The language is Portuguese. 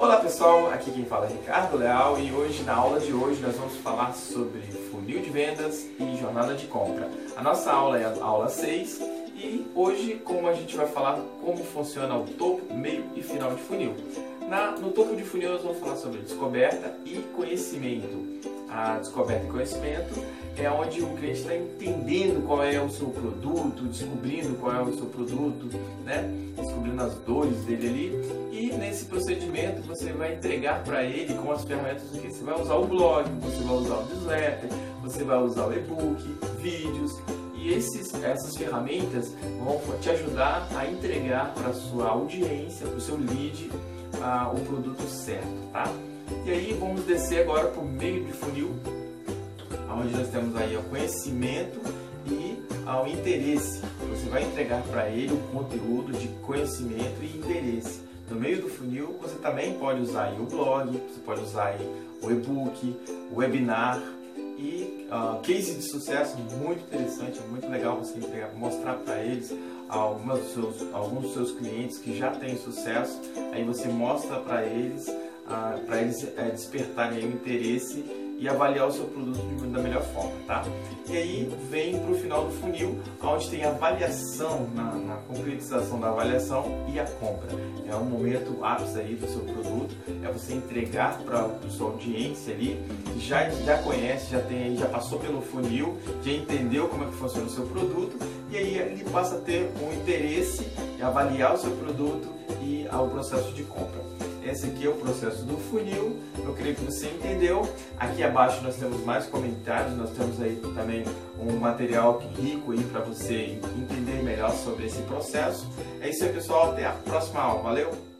Olá pessoal, aqui quem fala é Ricardo Leal e hoje na aula de hoje nós vamos falar sobre funil de vendas e jornada de compra. A nossa aula é a aula 6 e hoje como a gente vai falar como funciona o topo, meio e final de funil. Na, no topo de funil nós vamos falar sobre descoberta e conhecimento. A descoberta e conhecimento é onde o cliente está entendendo qual é o seu produto, descobrindo qual é o seu produto, né? descobrindo as dores dele ali. E nesse procedimento você vai entregar para ele com as ferramentas que você vai usar o blog, você vai usar o newsletter, você vai usar o e-book, vídeos. E esses, essas ferramentas vão te ajudar a entregar para sua audiência, para o seu lead, uh, o produto certo, tá? E aí vamos descer agora para o meio de funil, onde nós temos aí o conhecimento e ao interesse. Você vai entregar para ele um conteúdo de conhecimento e interesse. No meio do funil, você também pode usar o blog, você pode usar o e-book, o webinar e uh, case de sucesso muito interessante, muito legal você entregar, mostrar para eles algumas dos seus, alguns dos seus clientes que já têm sucesso. Aí você mostra para eles, para eles uh, despertarem o interesse e avaliar o seu produto da melhor forma, tá? E aí vem para o final do funil, onde tem a avaliação, na, na concretização da avaliação e a compra. É um momento ápice aí do seu produto, é você entregar para a sua audiência ali, que já, já conhece, já tem já passou pelo funil, já entendeu como é que funciona o seu produto, e aí ele passa a ter um interesse em avaliar o seu produto e ao processo de compra. Esse aqui é o processo do funil. Eu creio que você entendeu. Aqui abaixo nós temos mais comentários, nós temos aí também um material rico aí para você entender melhor sobre esse processo. É isso aí, pessoal. Até a próxima aula. Valeu!